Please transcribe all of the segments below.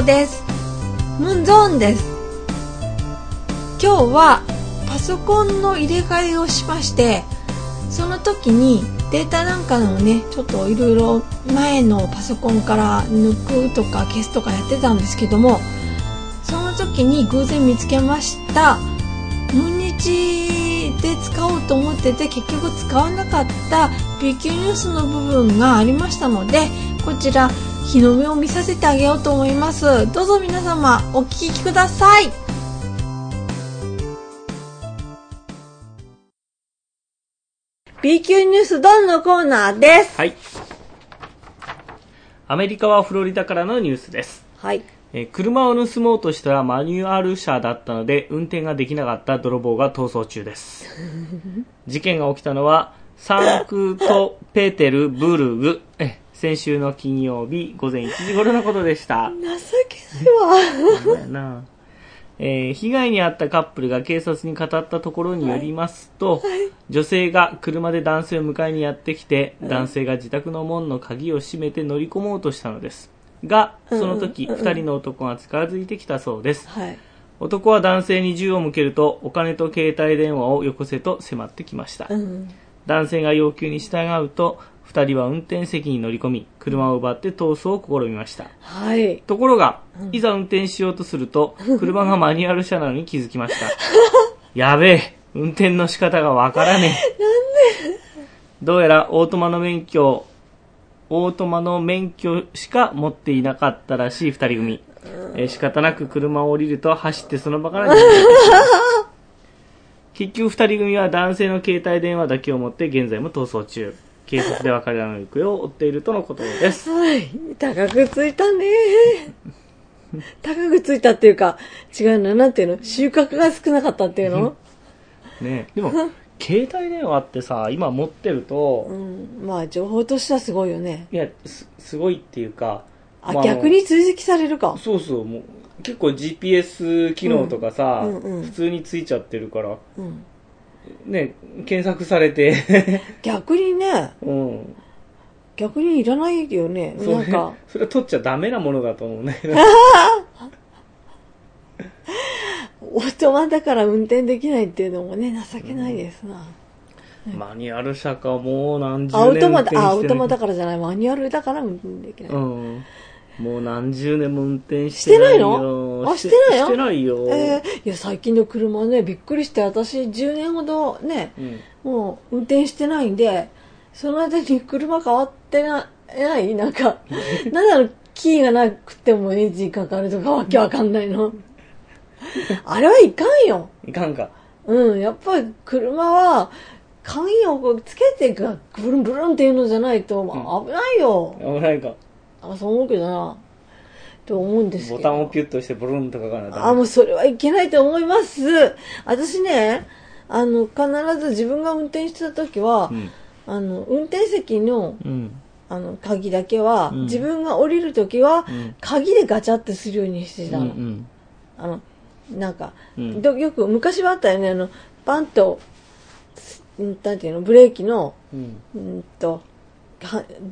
んにちは、ムンゾーです。ムンゾーンです。今日はパソコンの入れ替えをしまして、その時にデータなんかのね、ちょっといろいろ前のパソコンから抜くとか消すとかやってたんですけども、その時に偶然見つけました。ム日で使おうと思ってて結局使わなかった B 級ニュースの部分がありましたので、こちら日の目を見させてあげようと思います。どうぞ皆様お聞きください。B 級ニュースドンのコーナーです。はい。アメリカはフロリダからのニュースです。はい。えー車を盗もうとしたらマニュアル車だったので運転ができなかった泥棒が逃走中です。事件が起きたのはサンクトペテルブルグ、え先週の金曜日午前1時頃のことでした。情けないわ。なえー被害に遭ったカップルが警察に語ったところによりますと、女性が車で男性を迎えにやってきて、男性が自宅の門の鍵を閉めて乗り込もうとしたのです。が、その時、うんうん二人の男が近づいてきたそうです。はい。男は男性に銃を向けると、お金と携帯電話をよこせと迫ってきました。うん。男性が要求に従うと、二人は運転席に乗り込み、車を奪って逃走を試みました。はい。ところが、いざ運転しようとすると、車がマニュアル車なのに気づきました。やべえ、運転の仕方がわからねえ。どうやらオートマの免許、オートマの免許しか持っていなかったらしい二人組。えー仕方なく車を降りると走ってその場から逃げて 結局二人組は男性の携帯電話だけを持って現在も逃走中。警察では彼らの行方を追っているとのことです。はい。高くついたね。高くついたっていうか、違うの、なんていうの収穫が少なかったっていうの？ねでも 携帯電話ってさ今持ってると、うん。まあ、情報としてはすごいよね。いやすすごいっていうかあ、ま逆に追跡されるか。そうそうもう結構 GPS 機能とかさ、うんうんうん普通についちゃってるからうん。ね検索されて。逆にね、うん。逆にいらないよね。なんか、それは取っちゃダメなものだと思うね。オートマだから運転できないっていうのもね、情けないですな。マニュアル車かもう何十年運転してないあ、アウトマだからじゃない、マニュアルだから運転できない。うんもう何十年も運転ししててないないよの？あしてないのしてないよ、えーいや、最近の車ね、びっくりして、私10年ほどね、うん。もう運転してないんで、その間に車変わってなないなんか、なんだろう、キーがなくてもエンジンかかるとかわけわかんないの。あれはいかんよ。いかんか。うん、やっぱり車は、鍵をこうつけてがブルンブルンっていうのじゃないと危ないよ。危ないかあ、そう思うけどな。と思うんですけど。ボタンをピュッとしてブルンとかかなダメあ、もうそれはいけないと思います。私ね、あの、必ず自分が運転してた時は、うんあの、運転席の、うんあの、鍵だけは、うん自分が降りる時は、うん鍵でガチャってするようにしてたの。うんあの、なんか、よく昔はあったよね、あの、パンと、んなんていうの、ブレーキの、うんうんと、は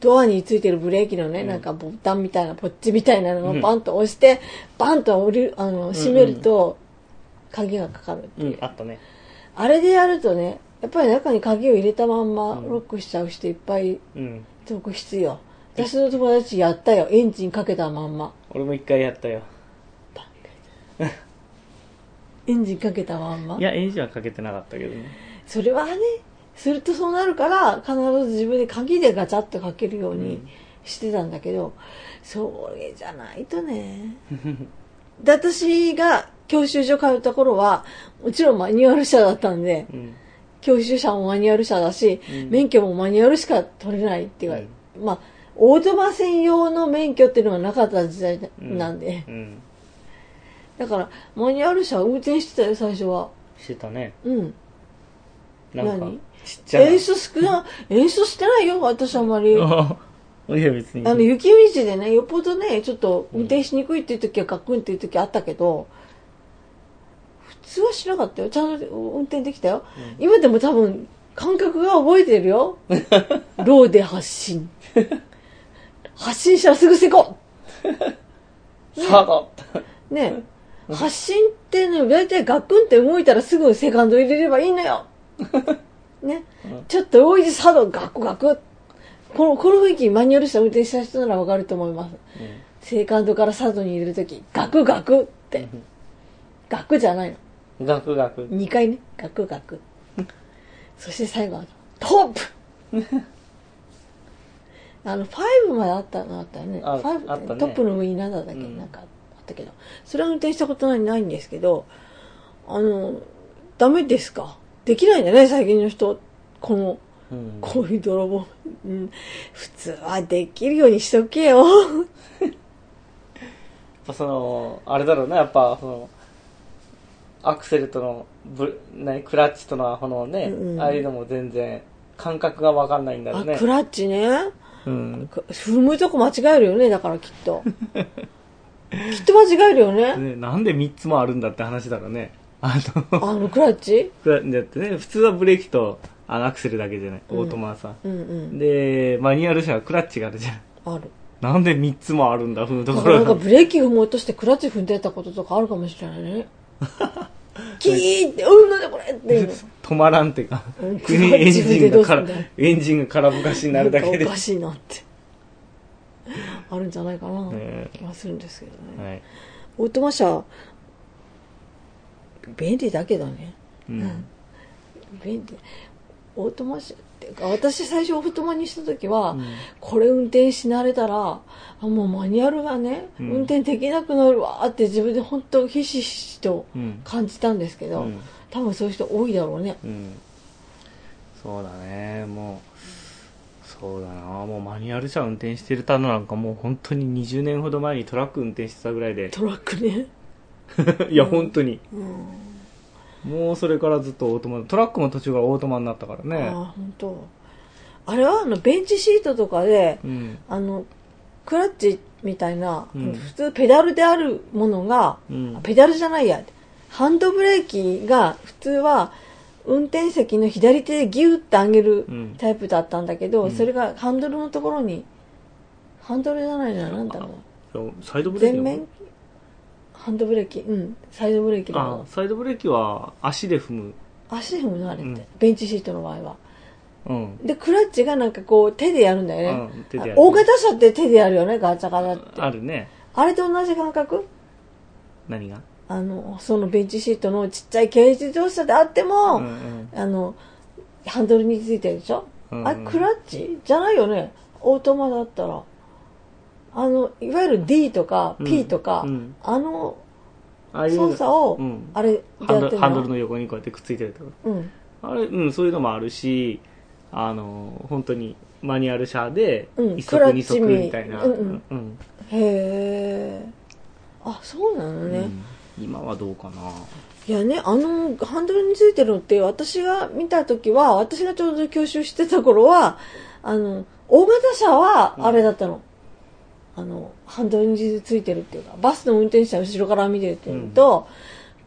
ドアについてるブレーキのね、うんなんかボタンみたいな、ポッチみたいなのうんをパンと押して、バンと降りる、あの、閉めると、鍵がかかるってういう。んあったねあれでやるとね、やっぱり中に鍵を入れたまんまうんロックしちゃう人いっぱいうん続出よ。私の友達やったよ。エンジンかけたまんま。俺も一回やったよエンジンかけたまんまい。やエンジンはかけてなかったけどねそれはね、するとそうなるから、必ず自分で鍵でガチャッとかけるようにしてたんだけど、それじゃないとね。で、私が教習所通った頃は、もちろんマニュアル車だったんで、うん。教習車もマニュアル車だし、うん。免許もマニュアルしか取れないっていうか、まあ、オートマ専用の免許っていうのがなかった時代なんで、うん。だから、マニュアル車運転してたよ、最初は。してたね。うん。なんか何？ちっちゃな演出少な、演出してないよ、私あんまり。あいや別にの、雪道でね、よっぽどね、ちょっと運転しにくいっていう時はガクンっていう時あったけど、普通はしなかったよ。ちゃんと運転できたよ。今でも多分、感覚が覚えてるよ。ローで発進。発進したらすぐせこサードね発進ってね、大体ガクンって動いたらすぐセカンド入れればいいのよ。ね。ちょっと多いでサードガクガク。この、この雰囲気マニュアル車運転した人ならわかると思います。セカンドからサードに入れるとき、ガクガクって。ガクじゃないの。ガクガク。2回ね、ガクガク。そして最後は、トップ あの、5まであったのあったよね。あ5あったねトップの上に何だけ、うんなんかあったけど。それは運転したことないないんですけど、あの、ダメですか？できないんだね、最近の人。この、うんこういう泥棒。うん、普通はできるようにしとけよ。やっぱその、あれだろうな、やっぱ、その、アクセルとのブ、何、クラッチとの、このね、うんうんああいうのも全然、感覚がわかんないんだろあ、うね。クラッチね。うん。く踏むとこ間違えるよね、だからきっと。きっと間違えるよね。ね、なんで3つもあるんだって話だろうね。あの、あのクラッチ？クラだってね、普通はブレーキと、あの、アクセルだけじゃない。オートマはさ。うんうん。で、マニュアル車はクラッチがあるじゃん。ある。なんで3つもあるんだ、踏むところが。なんかブレーキ踏もうとしてクラッチ踏んでたこととかあるかもしれないね。キーって、うん、なんだこれって。止まらんってかうにエンジンがからエンジンが空ぶかしになるだけでおか。しいなって。あるんじゃないかな、ね気がするんですけどね。はい。オートマ車、便利だけどね。うん。便利。オートマ車っていうか、私最初オートマにした時は、うんこれ運転し慣れたら、あもうマニュアルがね、うん運転できなくなるわーって自分で本当ひしひしとうん。感じたんですけど、うん多分そういう人多いだろうね。うん。そうだね、もう、そうだな、もうマニュアル車運転してるたのなんかもう本当に20年ほど前にトラック運転してたぐらいで、トラックね。いや、本当に。うん。もうそれからずっとオートマ、トラックも途中からオートマになったからあね。あ、本当。あれはあの、ベンチシートとかで、うん。あの、クラッチみたいな、うん普通ペダルであるものが、ペダルじゃないや、ハンドブレーキが普通は運転席の左手でギューって上げるうんタイプだったんだけど、うんそれがハンドルのところに、ハンドルじゃないな、なんだろう。サイドブレーキ面ハンドブレーキ、うん、サイドブレーキだあサイドブレーキは足で踏む。足で踏むのあれって、うんベンチシートの場合は。うん。で、クラッチがなんかこう手でやるんだよね。うん手でやる大型車って手でやるよね、ガチャガチャって。あるね。あれと同じ感覚？何が？あの、そのベンチシートのちっちゃい軽自動車であっても、うんうんあの、ハンドルについてるでしょ、うんあれ、クラッチ？じゃないよね？オートマだったら。あの、いわゆる D とかうん P とか、うんあのああいう操作を、うんあれでハンドやってるハンドルの横にこうやってくっついてるとか。うん。あれ、うん、そういうのもあるし、あの、本当にマニュアル車でうん、一クラ足ッチみみたいな。うんうんうんへえ。あ、そうなのね。うん今はどうかな。いやね、あの、ハンドルについてるのって、私が見たときは、私がちょうど教習してた頃は、あの、大型車は、あれだったの。あの、ハンドルについてるっていうか、バスの運転手は後ろから見てるっていうのと、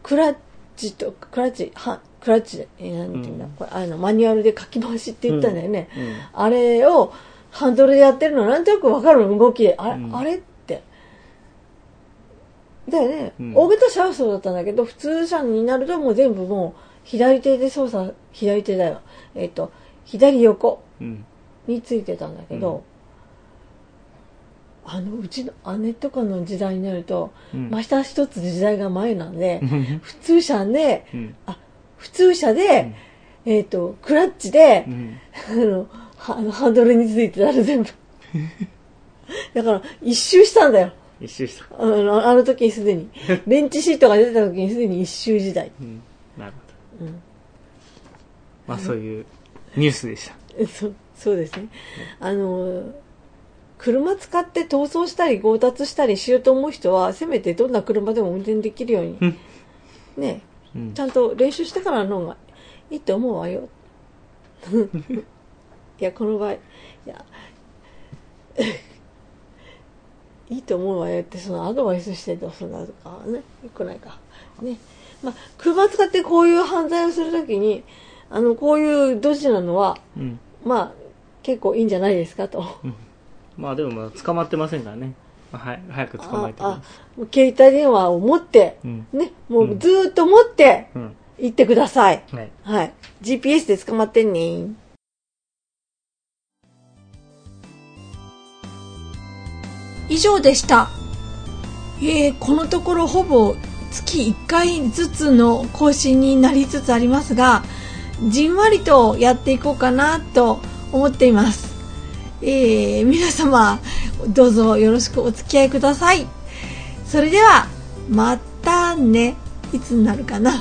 クラッチと、クラッチ、はクラッチ、えーなんていうんだ、うんこれ、あの、マニュアルで書き回しって言ったんだよね。うんあれを、ハンドルでやってるの、なんとなくわかるの、動きで。あれ、うんあれって。だよね、うん大型車はそうだったんだけど、普通車になるともう全部もう、左手で操作、左手だよ。えっ、と、左横うん。についてたんだけど、あの、うちの姉とかの時代になると、うんまた一つ時代が前なんで、うん普通車で、うん。あ、普通車で、えっ、と、クラッチで、うん。あの、はあのハンドルについてたら全部。だから、一周したんだよ。一周した。あの、あの時にすでに。ベンチシートが出た時にすでに一周時代。うん。なるほど。うん。まあそういうニュースでした。そう、そうですね。あの、車使って逃走したり強奪したりしようと思う人は、せめてどんな車でも運転できるようにうん、ね、うんちゃんと練習してからの方がいいと思うわよ。いや、この場合、いや、いいと思うわよって、そのアドバイスしてどうするんだとかはね、よくないか。ね。まあ、車使ってこういう犯罪をするときに、あの、こういうドジなのは、うん。まあ、結構いいんじゃないですかと。まあでもまだ捕まってませんからね。はい、早く捕まえてくあださあもう携帯電話を持って、い。うん。ね、もうずーっと持ってうん。行ってください。はい。はい。GPS で捕まってんね以上でした。えー、このところほぼ月1回ずつの更新になりつつありますが、じんわりとやっていこうかなと思っています。えー、皆様、どうぞよろしくお付き合いください。それでは、またね。いつになるかな。